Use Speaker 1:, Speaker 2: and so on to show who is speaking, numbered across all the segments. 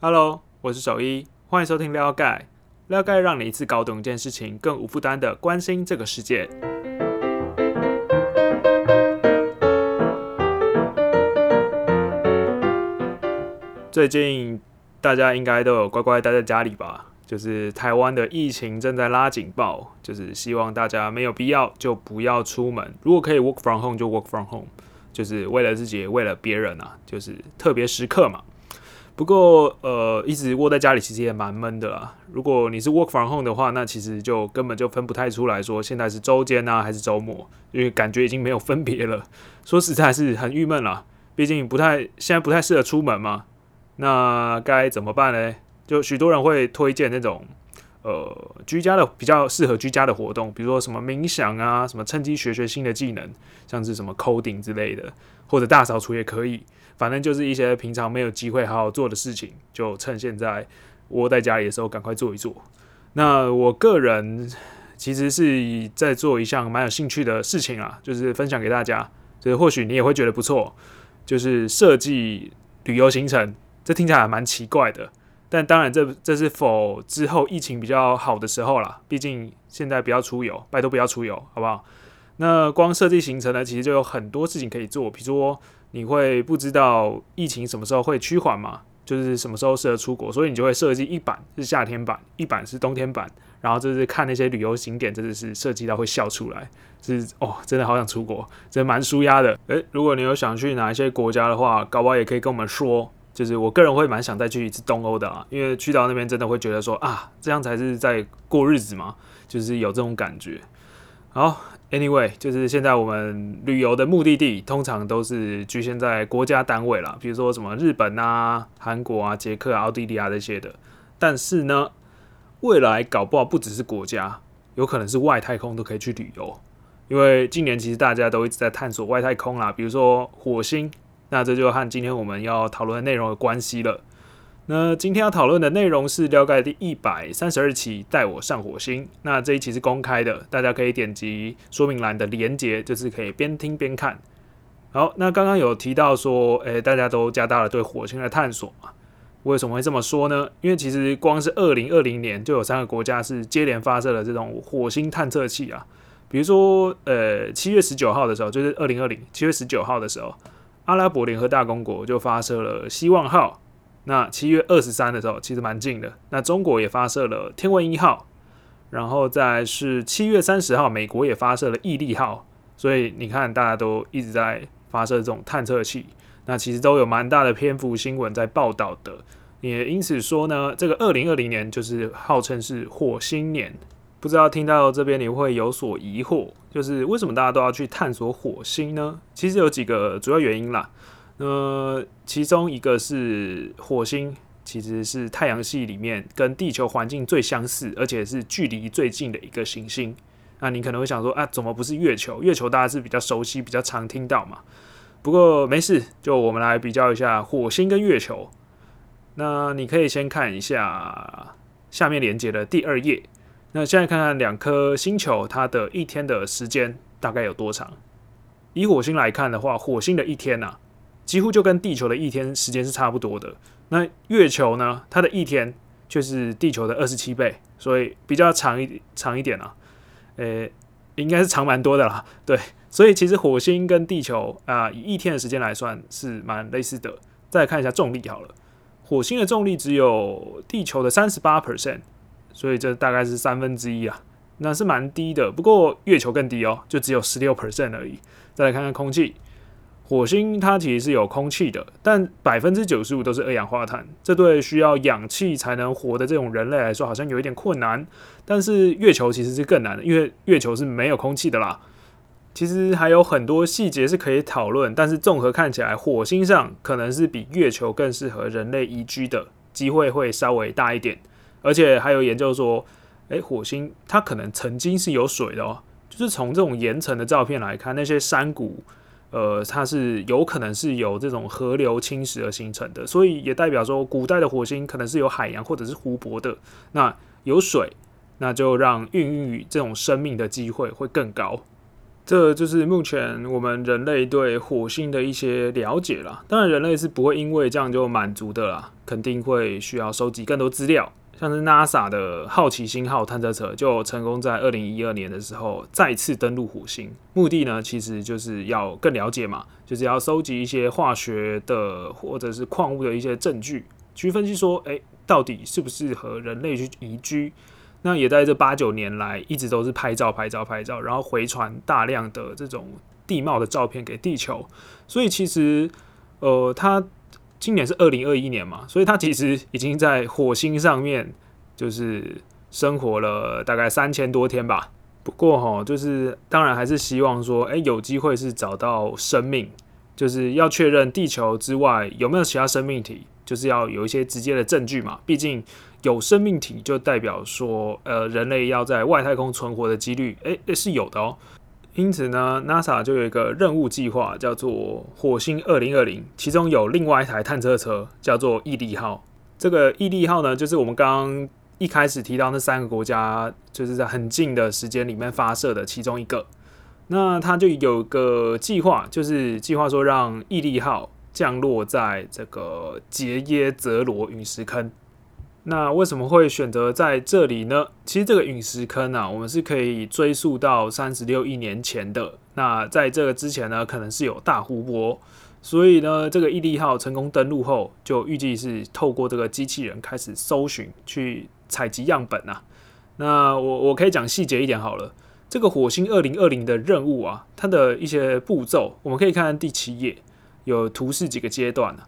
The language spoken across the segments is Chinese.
Speaker 1: Hello，我是守一，欢迎收听撩盖。撩盖让你一次搞懂一件事情，更无负担的关心这个世界。最近大家应该都有乖乖待在家里吧？就是台湾的疫情正在拉警报，就是希望大家没有必要就不要出门。如果可以 work from home 就 work from home，就是为了自己，为了别人啊，就是特别时刻嘛。不过呃，一直窝在家里其实也蛮闷的啦。如果你是 work from home 的话，那其实就根本就分不太出来说现在是周间啊还是周末，因为感觉已经没有分别了。说实在是很郁闷啦，毕竟不太现在不太适合出门嘛。那该怎么办呢？就许多人会推荐那种呃居家的比较适合居家的活动，比如说什么冥想啊，什么趁机学学新的技能，像是什么 coding 之类的，或者大扫除也可以。反正就是一些平常没有机会好好做的事情，就趁现在窝在家里的时候赶快做一做。那我个人其实是在做一项蛮有兴趣的事情啊，就是分享给大家，就是或许你也会觉得不错，就是设计旅游行程。这听起来蛮奇怪的。但当然，这这是否之后疫情比较好的时候啦。毕竟现在不要出游，拜托不要出游，好不好？那光设计行程呢，其实就有很多事情可以做。比如说，你会不知道疫情什么时候会趋缓嘛？就是什么时候适合出国，所以你就会设计一版是夏天版，一版是冬天版。然后就是看那些旅游景点，真的是设计到会笑出来。是哦，真的好想出国，真蛮舒压的。诶，如果你有想去哪一些国家的话，搞不好也可以跟我们说。就是我个人会蛮想再去一次东欧的啊，因为去到那边真的会觉得说啊，这样才是在过日子嘛，就是有这种感觉。好，Anyway，就是现在我们旅游的目的地通常都是局限在国家单位啦，比如说什么日本啊、韩国啊、捷克啊、奥地利啊这些的。但是呢，未来搞不好不只是国家，有可能是外太空都可以去旅游，因为近年其实大家都一直在探索外太空啦，比如说火星。那这就和今天我们要讨论的内容有关系了。那今天要讨论的内容是《了解第一百三十二期带我上火星》。那这一期是公开的，大家可以点击说明栏的连接，就是可以边听边看。好，那刚刚有提到说，诶，大家都加大了对火星的探索嘛？为什么会这么说呢？因为其实光是二零二零年就有三个国家是接连发射了这种火星探测器啊。比如说，呃，七月十九号的时候，就是二零二零七月十九号的时候。阿拉伯联合大公国就发射了希望号，那七月二十三的时候其实蛮近的。那中国也发射了天问一号，然后再是七月三十号，美国也发射了毅力号。所以你看，大家都一直在发射这种探测器，那其实都有蛮大的篇幅新闻在报道的。也因此说呢，这个二零二零年就是号称是火星年。不知道听到这边你会有所疑惑，就是为什么大家都要去探索火星呢？其实有几个主要原因啦。呃，其中一个是火星其实是太阳系里面跟地球环境最相似，而且是距离最近的一个行星。那你可能会想说啊，怎么不是月球？月球大家是比较熟悉、比较常听到嘛。不过没事，就我们来比较一下火星跟月球。那你可以先看一下下面连接的第二页。那现在看看两颗星球，它的一天的时间大概有多长？以火星来看的话，火星的一天呐，几乎就跟地球的一天时间是差不多的。那月球呢，它的一天却是地球的二十七倍，所以比较长一长一点啊。呃，应该是长蛮多的啦。对，所以其实火星跟地球啊，以一天的时间来算是蛮类似的。再看一下重力好了，火星的重力只有地球的三十八 percent。所以这大概是三分之一啊，那是蛮低的。不过月球更低哦，就只有十六 percent 而已。再来看看空气，火星它其实是有空气的，但百分之九十五都是二氧化碳。这对需要氧气才能活的这种人类来说，好像有一点困难。但是月球其实是更难的，因为月球是没有空气的啦。其实还有很多细节是可以讨论，但是综合看起来，火星上可能是比月球更适合人类宜居的机会会稍微大一点。而且还有研究说，诶，火星它可能曾经是有水的哦。就是从这种岩层的照片来看，那些山谷，呃，它是有可能是有这种河流侵蚀而形成的。所以也代表说，古代的火星可能是有海洋或者是湖泊的。那有水，那就让孕育这种生命的机会会更高。这就是目前我们人类对火星的一些了解啦。当然，人类是不会因为这样就满足的啦，肯定会需要收集更多资料。像是 NASA 的好奇星号探测车就成功在二零一二年的时候再次登陆火星，目的呢其实就是要更了解嘛，就是要收集一些化学的或者是矿物的一些证据，去分析说，哎，到底适不适合人类去移居。那也在这八九年来，一直都是拍照、拍照、拍照，然后回传大量的这种地貌的照片给地球。所以其实，呃，它今年是二零二一年嘛，所以它其实已经在火星上面就是生活了大概三千多天吧。不过哈，就是当然还是希望说，哎，有机会是找到生命，就是要确认地球之外有没有其他生命体，就是要有一些直接的证据嘛，毕竟。有生命体就代表说，呃，人类要在外太空存活的几率，诶，是有的哦。因此呢，NASA 就有一个任务计划，叫做火星二零二零，其中有另外一台探测车叫做毅力号。这个毅力号呢，就是我们刚刚一开始提到那三个国家，就是在很近的时间里面发射的其中一个。那它就有个计划，就是计划说让毅力号降落在这个杰耶泽罗陨石坑。那为什么会选择在这里呢？其实这个陨石坑啊，我们是可以追溯到三十六亿年前的。那在这个之前呢，可能是有大湖泊，所以呢，这个毅力号成功登陆后，就预计是透过这个机器人开始搜寻、去采集样本啊。那我我可以讲细节一点好了。这个火星二零二零的任务啊，它的一些步骤，我们可以看第七页，有图示几个阶段呢。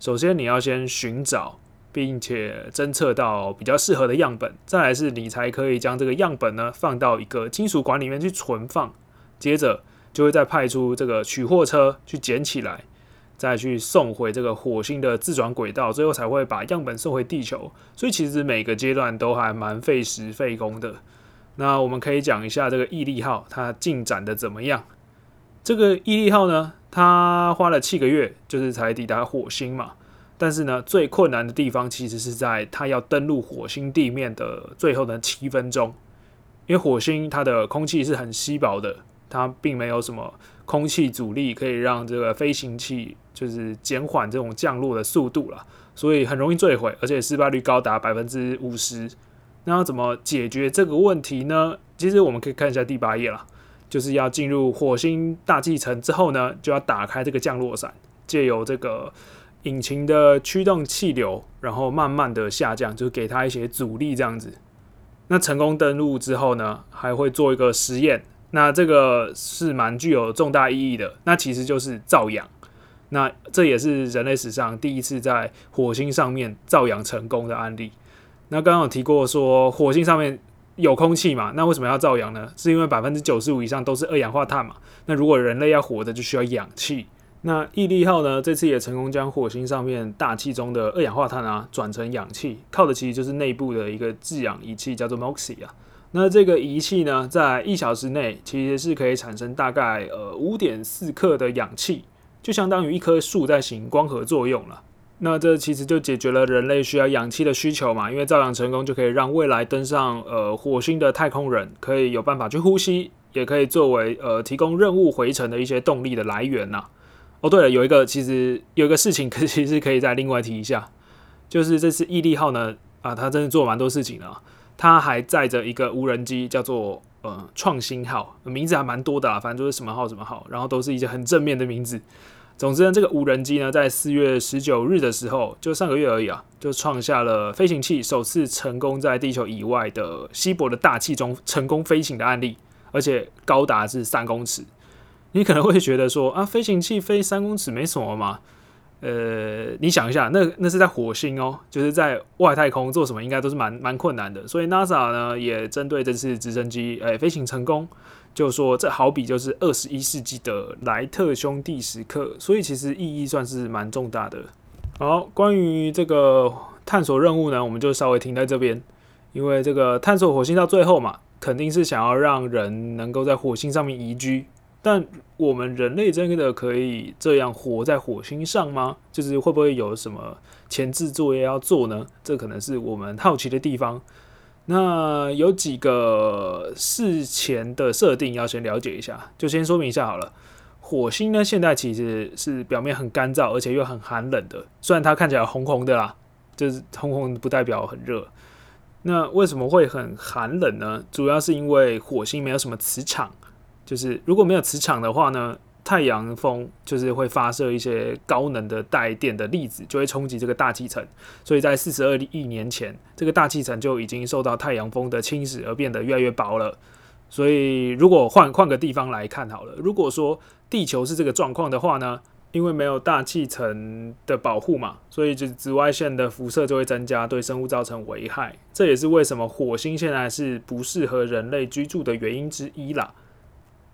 Speaker 1: 首先，你要先寻找。并且侦测到比较适合的样本，再来是你才可以将这个样本呢放到一个金属管里面去存放，接着就会再派出这个取货车去捡起来，再去送回这个火星的自转轨道，最后才会把样本送回地球。所以其实每个阶段都还蛮费时费工的。那我们可以讲一下这个毅力号它进展的怎么样？这个毅力号呢，它花了七个月，就是才抵达火星嘛。但是呢，最困难的地方其实是在它要登陆火星地面的最后的七分钟，因为火星它的空气是很稀薄的，它并没有什么空气阻力可以让这个飞行器就是减缓这种降落的速度了，所以很容易坠毁，而且失败率高达百分之五十。那要怎么解决这个问题呢？其实我们可以看一下第八页了，就是要进入火星大气层之后呢，就要打开这个降落伞，借由这个。引擎的驱动气流，然后慢慢的下降，就是给它一些阻力这样子。那成功登陆之后呢，还会做一个实验。那这个是蛮具有重大意义的。那其实就是造氧。那这也是人类史上第一次在火星上面造氧成功的案例。那刚刚有提过说，火星上面有空气嘛？那为什么要造氧呢？是因为百分之九十五以上都是二氧化碳嘛？那如果人类要活着，就需要氧气。那毅力号呢？这次也成功将火星上面大气中的二氧化碳啊转成氧气，靠的其实就是内部的一个制氧仪器，叫做 MOXIE 啊。那这个仪器呢，在一小时内其实是可以产生大概呃五点四克的氧气，就相当于一棵树在行光合作用了。那这其实就解决了人类需要氧气的需求嘛，因为造氧成功就可以让未来登上呃火星的太空人可以有办法去呼吸，也可以作为呃提供任务回程的一些动力的来源呐。哦，对了，有一个其实有一个事情，可 其实可以再另外提一下，就是这次毅力号呢，啊，它真的做蛮多事情的，它还载着一个无人机，叫做呃创新号，名字还蛮多的啊，反正就是什么号什么号，然后都是一些很正面的名字。总之呢，这个无人机呢，在四月十九日的时候，就上个月而已啊，就创下了飞行器首次成功在地球以外的稀薄的大气中成功飞行的案例，而且高达是三公尺。你可能会觉得说啊，飞行器飞三公尺没什么嘛？呃，你想一下，那那是在火星哦，就是在外太空做什么，应该都是蛮蛮困难的。所以 NASA 呢也针对这次直升机诶飞行成功，就说这好比就是二十一世纪的莱特兄弟时刻，所以其实意义算是蛮重大的。好，关于这个探索任务呢，我们就稍微停在这边，因为这个探索火星到最后嘛，肯定是想要让人能够在火星上面移居。但我们人类真的可以这样活在火星上吗？就是会不会有什么前置作业要做呢？这可能是我们好奇的地方。那有几个事前的设定要先了解一下，就先说明一下好了。火星呢，现在其实是表面很干燥，而且又很寒冷的。虽然它看起来红红的啦，就是红红不代表很热。那为什么会很寒冷呢？主要是因为火星没有什么磁场，就是如果没有磁场的话呢？太阳风就是会发射一些高能的带电的粒子，就会冲击这个大气层。所以在四十二亿年前，这个大气层就已经受到太阳风的侵蚀而变得越来越薄了。所以如果换换个地方来看好了，如果说地球是这个状况的话呢，因为没有大气层的保护嘛，所以就紫外线的辐射就会增加，对生物造成危害。这也是为什么火星现在是不适合人类居住的原因之一啦。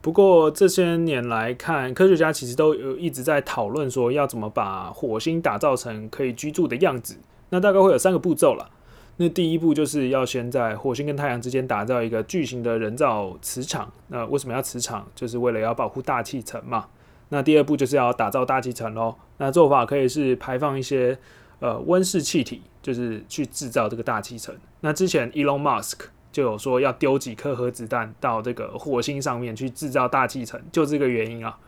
Speaker 1: 不过这些年来看，科学家其实都有一直在讨论说要怎么把火星打造成可以居住的样子。那大概会有三个步骤了。那第一步就是要先在火星跟太阳之间打造一个巨型的人造磁场。那为什么要磁场？就是为了要保护大气层嘛。那第二步就是要打造大气层喽。那做法可以是排放一些呃温室气体，就是去制造这个大气层。那之前 Elon Musk。就有说要丢几颗核子弹到这个火星上面去制造大气层，就这个原因啊。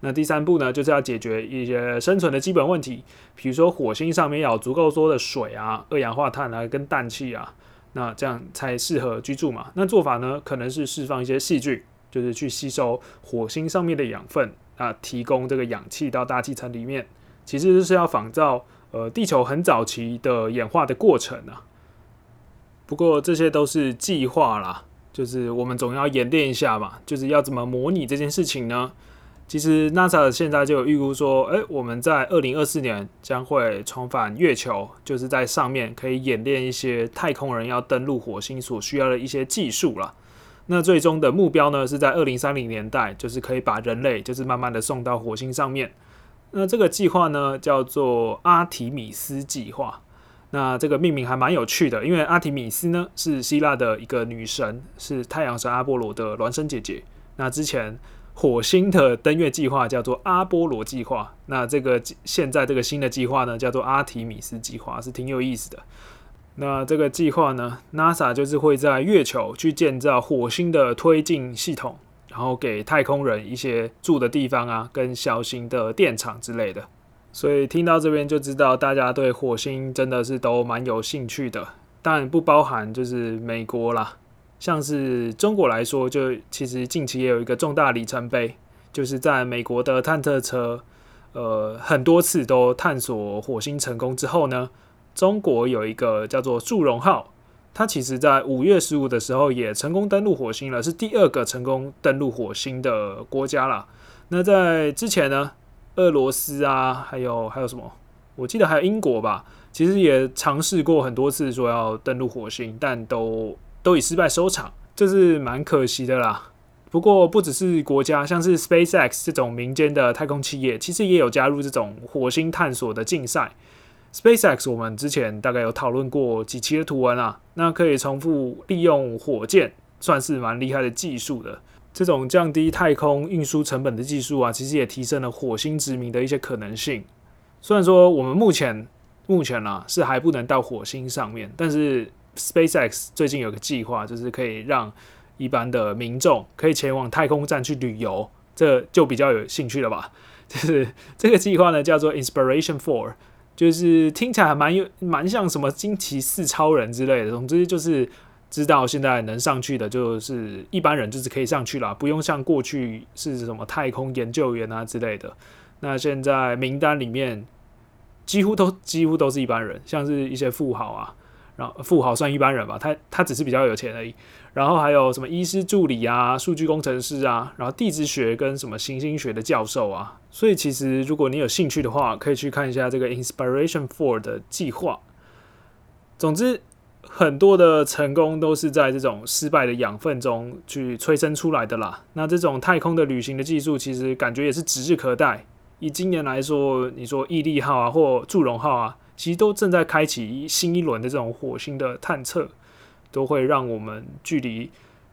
Speaker 1: 那第三步呢，就是要解决一些生存的基本问题，比如说火星上面要有足够多的水啊、二氧化碳啊、跟氮气啊，那这样才适合居住嘛。那做法呢，可能是释放一些细菌，就是去吸收火星上面的养分啊，提供这个氧气到大气层里面。其实是要仿照呃地球很早期的演化的过程啊。不过这些都是计划啦，就是我们总要演练一下嘛，就是要怎么模拟这件事情呢？其实 NASA 现在就有预估说，诶，我们在二零二四年将会重返月球，就是在上面可以演练一些太空人要登陆火星所需要的一些技术啦。那最终的目标呢，是在二零三零年代，就是可以把人类就是慢慢的送到火星上面。那这个计划呢，叫做阿提米斯计划。那这个命名还蛮有趣的，因为阿提米斯呢是希腊的一个女神，是太阳神阿波罗的孪生姐姐。那之前火星的登月计划叫做阿波罗计划，那这个现在这个新的计划呢叫做阿提米斯计划，是挺有意思的。那这个计划呢，NASA 就是会在月球去建造火星的推进系统，然后给太空人一些住的地方啊，跟小型的电厂之类的。所以听到这边就知道，大家对火星真的是都蛮有兴趣的，但不包含就是美国啦。像是中国来说，就其实近期也有一个重大里程碑，就是在美国的探测车，呃，很多次都探索火星成功之后呢，中国有一个叫做祝融号，它其实在五月十五的时候也成功登陆火星了，是第二个成功登陆火星的国家了。那在之前呢？俄罗斯啊，还有还有什么？我记得还有英国吧。其实也尝试过很多次说要登陆火星，但都都以失败收场，这是蛮可惜的啦。不过不只是国家，像是 SpaceX 这种民间的太空企业，其实也有加入这种火星探索的竞赛。SpaceX 我们之前大概有讨论过几期的图文啊，那可以重复利用火箭，算是蛮厉害的技术的。这种降低太空运输成本的技术啊，其实也提升了火星殖民的一些可能性。虽然说我们目前目前啊是还不能到火星上面，但是 SpaceX 最近有个计划，就是可以让一般的民众可以前往太空站去旅游，这就比较有兴趣了吧？就是这个计划呢叫做 Inspiration Four，就是听起来还蛮有蛮像什么惊奇四超人之类的，总之就是。知道现在能上去的，就是一般人就是可以上去了，不用像过去是什么太空研究员啊之类的。那现在名单里面几乎都几乎都是一般人，像是一些富豪啊，然后富豪算一般人吧，他他只是比较有钱而已。然后还有什么医师助理啊、数据工程师啊，然后地质学跟什么行星学的教授啊。所以其实如果你有兴趣的话，可以去看一下这个 Inspiration Four 的计划。总之。很多的成功都是在这种失败的养分中去催生出来的啦。那这种太空的旅行的技术，其实感觉也是指日可待。以今年来说，你说毅力号啊，或祝融号啊，其实都正在开启新一轮的这种火星的探测，都会让我们距离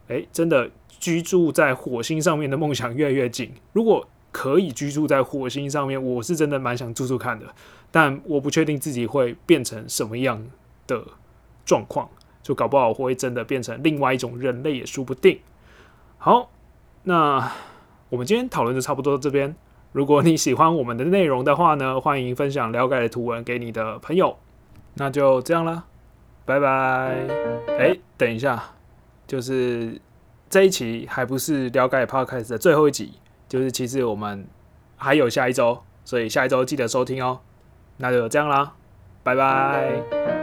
Speaker 1: 诶真的居住在火星上面的梦想越来越近。如果可以居住在火星上面，我是真的蛮想住住看的，但我不确定自己会变成什么样的。状况，就搞不好会真的变成另外一种人类也说不定。好，那我们今天讨论就差不多到这边。如果你喜欢我们的内容的话呢，欢迎分享了解的图文给你的朋友。那就这样啦，拜拜。哎，等一下，就是这一期还不是了解 Podcast 的最后一集，就是其实我们还有下一周，所以下一周记得收听哦。那就这样啦，拜拜。